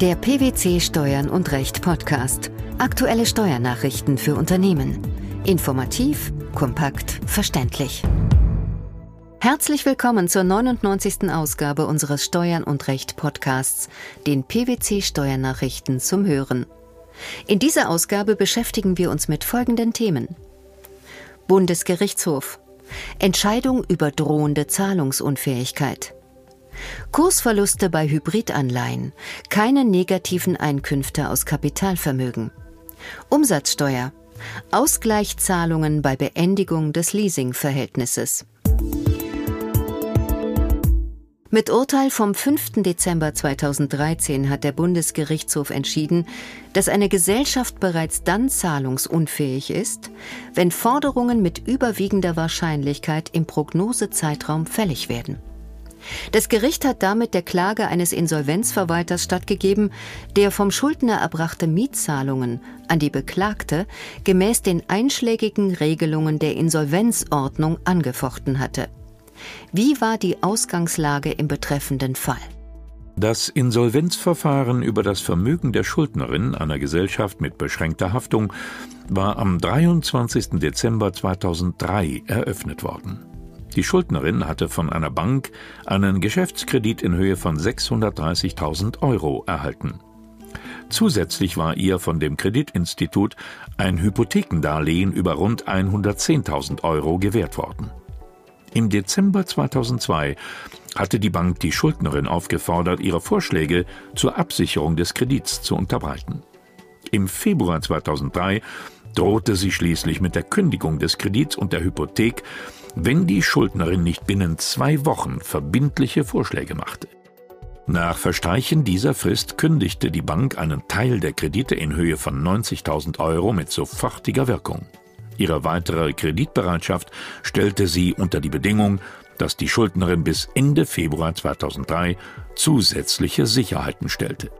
Der PwC Steuern und Recht Podcast. Aktuelle Steuernachrichten für Unternehmen. Informativ, kompakt, verständlich. Herzlich willkommen zur 99. Ausgabe unseres Steuern und Recht Podcasts, den PwC Steuernachrichten zum Hören. In dieser Ausgabe beschäftigen wir uns mit folgenden Themen. Bundesgerichtshof. Entscheidung über drohende Zahlungsunfähigkeit. Kursverluste bei Hybridanleihen, keine negativen Einkünfte aus Kapitalvermögen. Umsatzsteuer, Ausgleichszahlungen bei Beendigung des Leasingverhältnisses. Mit Urteil vom 5. Dezember 2013 hat der Bundesgerichtshof entschieden, dass eine Gesellschaft bereits dann zahlungsunfähig ist, wenn Forderungen mit überwiegender Wahrscheinlichkeit im Prognosezeitraum fällig werden. Das Gericht hat damit der Klage eines Insolvenzverwalters stattgegeben, der vom Schuldner erbrachte Mietzahlungen an die Beklagte gemäß den einschlägigen Regelungen der Insolvenzordnung angefochten hatte. Wie war die Ausgangslage im betreffenden Fall? Das Insolvenzverfahren über das Vermögen der Schuldnerin einer Gesellschaft mit beschränkter Haftung war am 23. Dezember 2003 eröffnet worden. Die Schuldnerin hatte von einer Bank einen Geschäftskredit in Höhe von 630.000 Euro erhalten. Zusätzlich war ihr von dem Kreditinstitut ein Hypothekendarlehen über rund 110.000 Euro gewährt worden. Im Dezember 2002 hatte die Bank die Schuldnerin aufgefordert, ihre Vorschläge zur Absicherung des Kredits zu unterbreiten. Im Februar 2003 drohte sie schließlich mit der Kündigung des Kredits und der Hypothek wenn die Schuldnerin nicht binnen zwei Wochen verbindliche Vorschläge machte. Nach Verstreichen dieser Frist kündigte die Bank einen Teil der Kredite in Höhe von 90.000 Euro mit sofortiger Wirkung. Ihre weitere Kreditbereitschaft stellte sie unter die Bedingung, dass die Schuldnerin bis Ende Februar 2003 zusätzliche Sicherheiten stellte.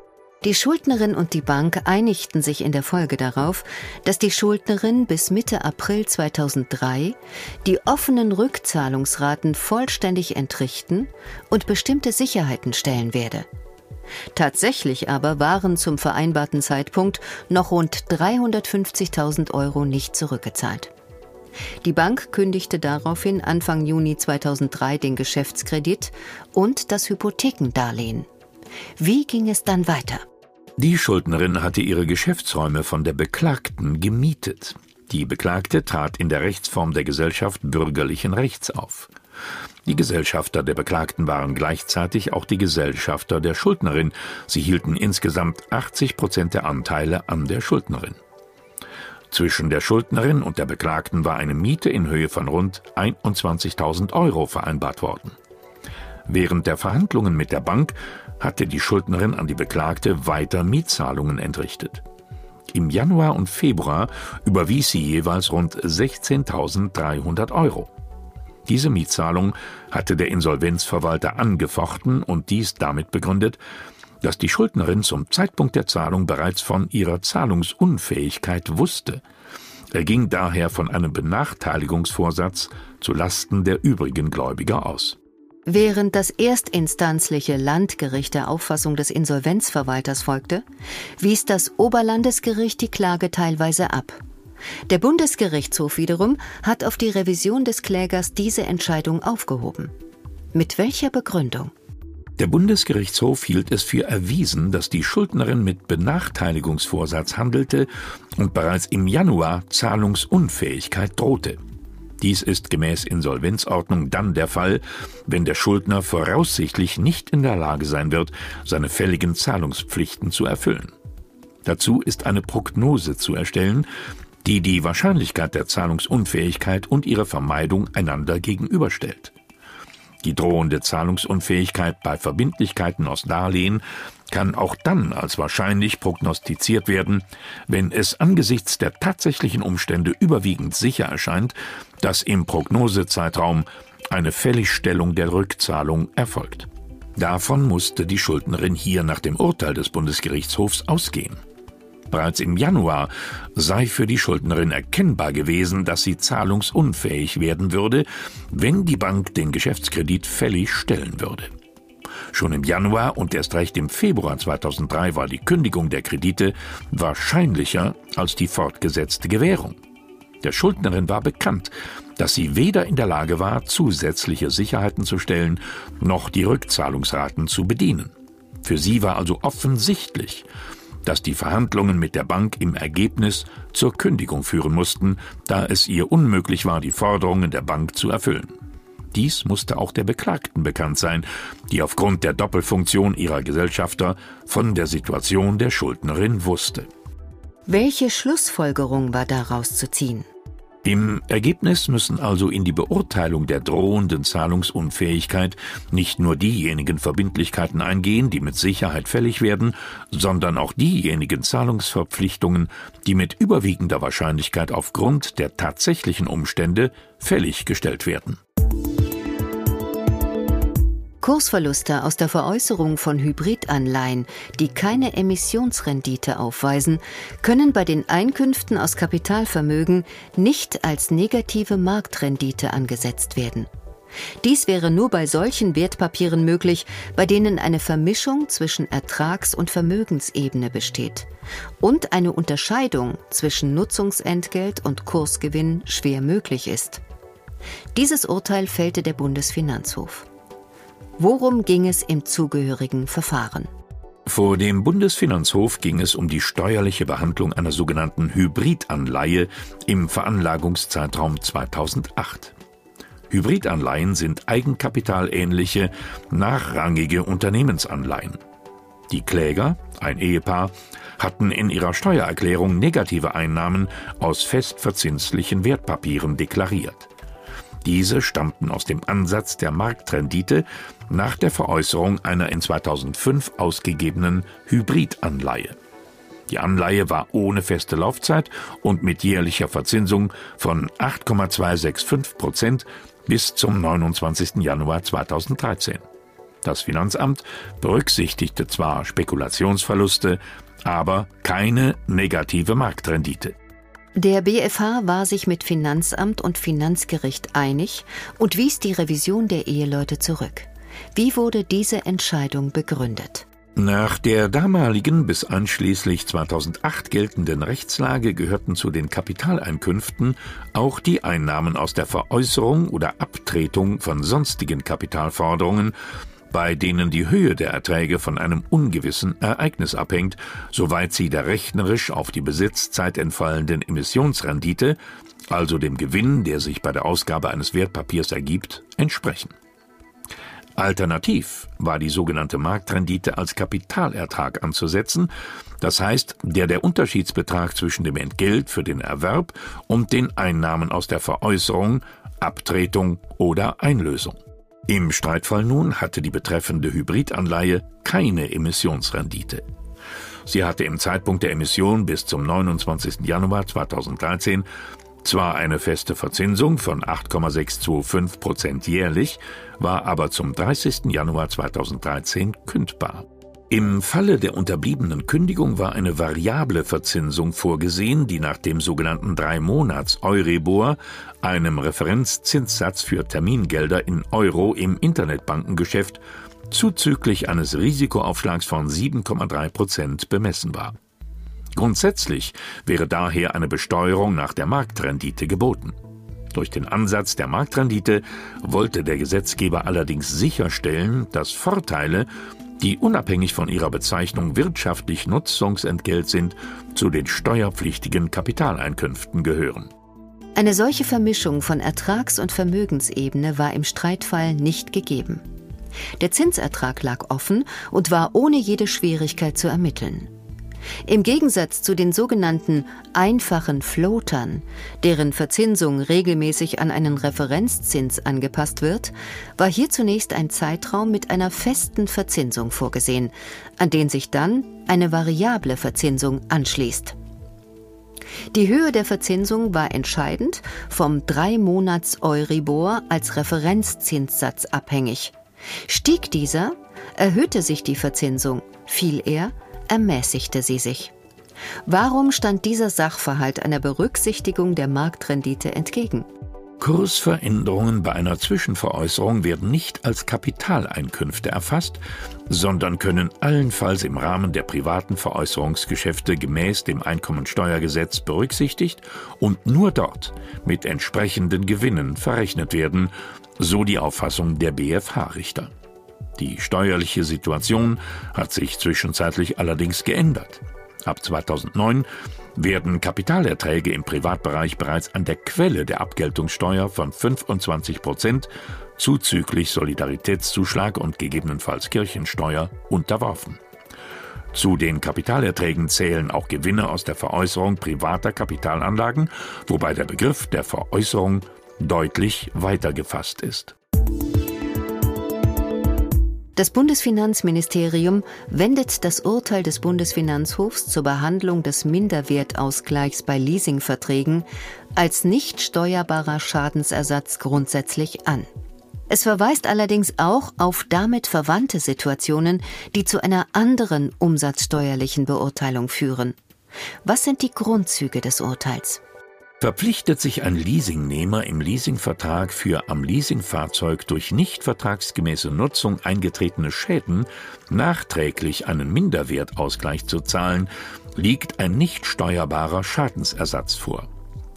Die Schuldnerin und die Bank einigten sich in der Folge darauf, dass die Schuldnerin bis Mitte April 2003 die offenen Rückzahlungsraten vollständig entrichten und bestimmte Sicherheiten stellen werde. Tatsächlich aber waren zum vereinbarten Zeitpunkt noch rund 350.000 Euro nicht zurückgezahlt. Die Bank kündigte daraufhin Anfang Juni 2003 den Geschäftskredit und das Hypothekendarlehen. Wie ging es dann weiter? Die Schuldnerin hatte ihre Geschäftsräume von der Beklagten gemietet. Die Beklagte trat in der Rechtsform der Gesellschaft bürgerlichen Rechts auf. Die Gesellschafter der Beklagten waren gleichzeitig auch die Gesellschafter der Schuldnerin. Sie hielten insgesamt 80 Prozent der Anteile an der Schuldnerin. Zwischen der Schuldnerin und der Beklagten war eine Miete in Höhe von rund 21.000 Euro vereinbart worden. Während der Verhandlungen mit der Bank hatte die Schuldnerin an die Beklagte weiter Mietzahlungen entrichtet. Im Januar und Februar überwies sie jeweils rund 16.300 Euro. Diese Mietzahlung hatte der Insolvenzverwalter angefochten und dies damit begründet, dass die Schuldnerin zum Zeitpunkt der Zahlung bereits von ihrer Zahlungsunfähigkeit wusste. Er ging daher von einem Benachteiligungsvorsatz zu Lasten der übrigen Gläubiger aus. Während das erstinstanzliche Landgericht der Auffassung des Insolvenzverwalters folgte, wies das Oberlandesgericht die Klage teilweise ab. Der Bundesgerichtshof wiederum hat auf die Revision des Klägers diese Entscheidung aufgehoben. Mit welcher Begründung? Der Bundesgerichtshof hielt es für erwiesen, dass die Schuldnerin mit Benachteiligungsvorsatz handelte und bereits im Januar Zahlungsunfähigkeit drohte. Dies ist gemäß Insolvenzordnung dann der Fall, wenn der Schuldner voraussichtlich nicht in der Lage sein wird, seine fälligen Zahlungspflichten zu erfüllen. Dazu ist eine Prognose zu erstellen, die die Wahrscheinlichkeit der Zahlungsunfähigkeit und ihre Vermeidung einander gegenüberstellt. Die drohende Zahlungsunfähigkeit bei Verbindlichkeiten aus Darlehen kann auch dann als wahrscheinlich prognostiziert werden, wenn es angesichts der tatsächlichen Umstände überwiegend sicher erscheint, dass im Prognosezeitraum eine Fälligstellung der Rückzahlung erfolgt. Davon musste die Schuldnerin hier nach dem Urteil des Bundesgerichtshofs ausgehen. Bereits im Januar sei für die Schuldnerin erkennbar gewesen, dass sie zahlungsunfähig werden würde, wenn die Bank den Geschäftskredit fällig stellen würde. Schon im Januar und erst recht im Februar 2003 war die Kündigung der Kredite wahrscheinlicher als die fortgesetzte Gewährung. Der Schuldnerin war bekannt, dass sie weder in der Lage war, zusätzliche Sicherheiten zu stellen, noch die Rückzahlungsraten zu bedienen. Für sie war also offensichtlich, dass die Verhandlungen mit der Bank im Ergebnis zur Kündigung führen mussten, da es ihr unmöglich war, die Forderungen der Bank zu erfüllen. Dies musste auch der Beklagten bekannt sein, die aufgrund der Doppelfunktion ihrer Gesellschafter von der Situation der Schuldnerin wusste. Welche Schlussfolgerung war daraus zu ziehen? Im Ergebnis müssen also in die Beurteilung der drohenden Zahlungsunfähigkeit nicht nur diejenigen Verbindlichkeiten eingehen, die mit Sicherheit fällig werden, sondern auch diejenigen Zahlungsverpflichtungen, die mit überwiegender Wahrscheinlichkeit aufgrund der tatsächlichen Umstände fällig gestellt werden. Kursverluste aus der Veräußerung von Hybridanleihen, die keine Emissionsrendite aufweisen, können bei den Einkünften aus Kapitalvermögen nicht als negative Marktrendite angesetzt werden. Dies wäre nur bei solchen Wertpapieren möglich, bei denen eine Vermischung zwischen Ertrags- und Vermögensebene besteht und eine Unterscheidung zwischen Nutzungsentgelt und Kursgewinn schwer möglich ist. Dieses Urteil fällte der Bundesfinanzhof. Worum ging es im zugehörigen Verfahren? Vor dem Bundesfinanzhof ging es um die steuerliche Behandlung einer sogenannten Hybridanleihe im Veranlagungszeitraum 2008. Hybridanleihen sind eigenkapitalähnliche, nachrangige Unternehmensanleihen. Die Kläger, ein Ehepaar, hatten in ihrer Steuererklärung negative Einnahmen aus festverzinslichen Wertpapieren deklariert. Diese stammten aus dem Ansatz der Marktrendite nach der Veräußerung einer in 2005 ausgegebenen Hybridanleihe. Die Anleihe war ohne feste Laufzeit und mit jährlicher Verzinsung von 8,265 Prozent bis zum 29. Januar 2013. Das Finanzamt berücksichtigte zwar Spekulationsverluste, aber keine negative Marktrendite. Der BfH war sich mit Finanzamt und Finanzgericht einig und wies die Revision der Eheleute zurück. Wie wurde diese Entscheidung begründet? Nach der damaligen bis einschließlich 2008 geltenden Rechtslage gehörten zu den Kapitaleinkünften auch die Einnahmen aus der Veräußerung oder Abtretung von sonstigen Kapitalforderungen bei denen die Höhe der Erträge von einem ungewissen Ereignis abhängt, soweit sie der rechnerisch auf die Besitzzeit entfallenden Emissionsrendite, also dem Gewinn, der sich bei der Ausgabe eines Wertpapiers ergibt, entsprechen. Alternativ war die sogenannte Marktrendite als Kapitalertrag anzusetzen, das heißt der der Unterschiedsbetrag zwischen dem Entgelt für den Erwerb und den Einnahmen aus der Veräußerung, Abtretung oder Einlösung. Im Streitfall nun hatte die betreffende Hybridanleihe keine Emissionsrendite. Sie hatte im Zeitpunkt der Emission bis zum 29. Januar 2013 zwar eine feste Verzinsung von 8,625 Prozent jährlich, war aber zum 30. Januar 2013 kündbar. Im Falle der unterbliebenen Kündigung war eine variable Verzinsung vorgesehen, die nach dem sogenannten Drei-Monats-Euribor, einem Referenzzinssatz für Termingelder in Euro im Internetbankengeschäft, zuzüglich eines Risikoaufschlags von 7,3 Prozent bemessen war. Grundsätzlich wäre daher eine Besteuerung nach der Marktrendite geboten. Durch den Ansatz der Marktrendite wollte der Gesetzgeber allerdings sicherstellen, dass Vorteile die unabhängig von ihrer Bezeichnung wirtschaftlich Nutzungsentgelt sind, zu den steuerpflichtigen Kapitaleinkünften gehören. Eine solche Vermischung von Ertrags- und Vermögensebene war im Streitfall nicht gegeben. Der Zinsertrag lag offen und war ohne jede Schwierigkeit zu ermitteln. Im Gegensatz zu den sogenannten einfachen Floatern, deren Verzinsung regelmäßig an einen Referenzzins angepasst wird, war hier zunächst ein Zeitraum mit einer festen Verzinsung vorgesehen, an den sich dann eine variable Verzinsung anschließt. Die Höhe der Verzinsung war entscheidend vom Drei-Monats-Euribor als Referenzzinssatz abhängig. Stieg dieser, erhöhte sich die Verzinsung, fiel er, ermäßigte sie sich. Warum stand dieser Sachverhalt einer Berücksichtigung der Marktrendite entgegen? Kursveränderungen bei einer Zwischenveräußerung werden nicht als Kapitaleinkünfte erfasst, sondern können allenfalls im Rahmen der privaten Veräußerungsgeschäfte gemäß dem Einkommensteuergesetz berücksichtigt und nur dort mit entsprechenden Gewinnen verrechnet werden, so die Auffassung der BFH-Richter. Die steuerliche Situation hat sich zwischenzeitlich allerdings geändert. Ab 2009 werden Kapitalerträge im Privatbereich bereits an der Quelle der Abgeltungssteuer von 25 Prozent zuzüglich Solidaritätszuschlag und gegebenenfalls Kirchensteuer unterworfen. Zu den Kapitalerträgen zählen auch Gewinne aus der Veräußerung privater Kapitalanlagen, wobei der Begriff der Veräußerung deutlich weiter gefasst ist. Das Bundesfinanzministerium wendet das Urteil des Bundesfinanzhofs zur Behandlung des Minderwertausgleichs bei Leasingverträgen als nicht steuerbarer Schadensersatz grundsätzlich an. Es verweist allerdings auch auf damit verwandte Situationen, die zu einer anderen umsatzsteuerlichen Beurteilung führen. Was sind die Grundzüge des Urteils? Verpflichtet sich ein Leasingnehmer im Leasingvertrag für am Leasingfahrzeug durch nicht vertragsgemäße Nutzung eingetretene Schäden nachträglich einen Minderwertausgleich zu zahlen, liegt ein nicht steuerbarer Schadensersatz vor.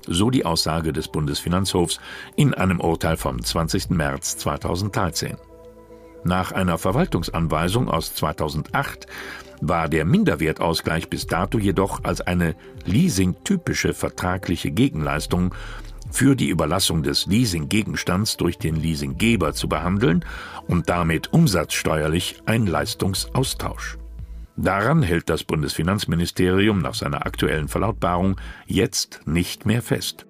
So die Aussage des Bundesfinanzhofs in einem Urteil vom 20. März 2013. Nach einer Verwaltungsanweisung aus 2008 war der Minderwertausgleich bis dato jedoch als eine leasingtypische vertragliche Gegenleistung für die Überlassung des Leasinggegenstands durch den Leasinggeber zu behandeln und damit umsatzsteuerlich ein Leistungsaustausch. Daran hält das Bundesfinanzministerium nach seiner aktuellen Verlautbarung jetzt nicht mehr fest.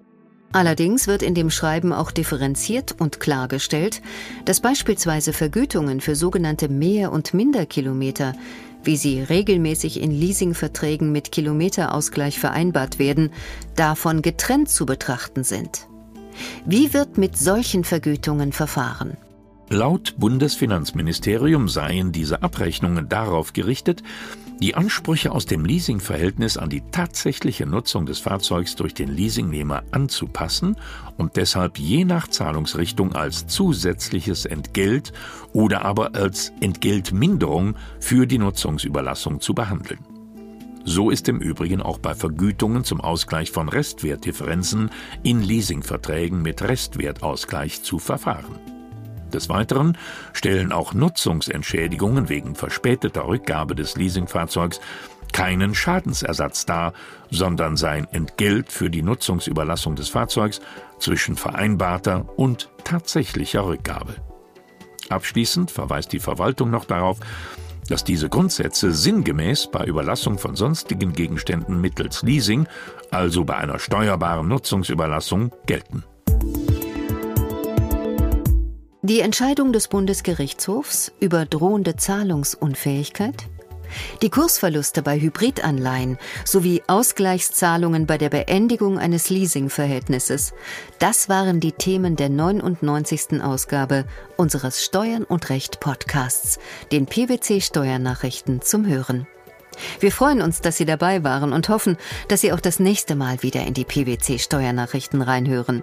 Allerdings wird in dem Schreiben auch differenziert und klargestellt, dass beispielsweise Vergütungen für sogenannte Mehr- und Minderkilometer wie sie regelmäßig in Leasingverträgen mit Kilometerausgleich vereinbart werden, davon getrennt zu betrachten sind. Wie wird mit solchen Vergütungen verfahren? Laut Bundesfinanzministerium seien diese Abrechnungen darauf gerichtet, die Ansprüche aus dem Leasingverhältnis an die tatsächliche Nutzung des Fahrzeugs durch den Leasingnehmer anzupassen und deshalb je nach Zahlungsrichtung als zusätzliches Entgelt oder aber als Entgeltminderung für die Nutzungsüberlassung zu behandeln. So ist im Übrigen auch bei Vergütungen zum Ausgleich von Restwertdifferenzen in Leasingverträgen mit Restwertausgleich zu verfahren. Des Weiteren stellen auch Nutzungsentschädigungen wegen verspäteter Rückgabe des Leasingfahrzeugs keinen Schadensersatz dar, sondern sein Entgelt für die Nutzungsüberlassung des Fahrzeugs zwischen vereinbarter und tatsächlicher Rückgabe. Abschließend verweist die Verwaltung noch darauf, dass diese Grundsätze sinngemäß bei Überlassung von sonstigen Gegenständen mittels Leasing, also bei einer steuerbaren Nutzungsüberlassung, gelten. Die Entscheidung des Bundesgerichtshofs über drohende Zahlungsunfähigkeit, die Kursverluste bei Hybridanleihen sowie Ausgleichszahlungen bei der Beendigung eines Leasingverhältnisses, das waren die Themen der 99. Ausgabe unseres Steuern und Recht Podcasts, den PwC Steuernachrichten zum Hören. Wir freuen uns, dass Sie dabei waren und hoffen, dass Sie auch das nächste Mal wieder in die PwC Steuernachrichten reinhören.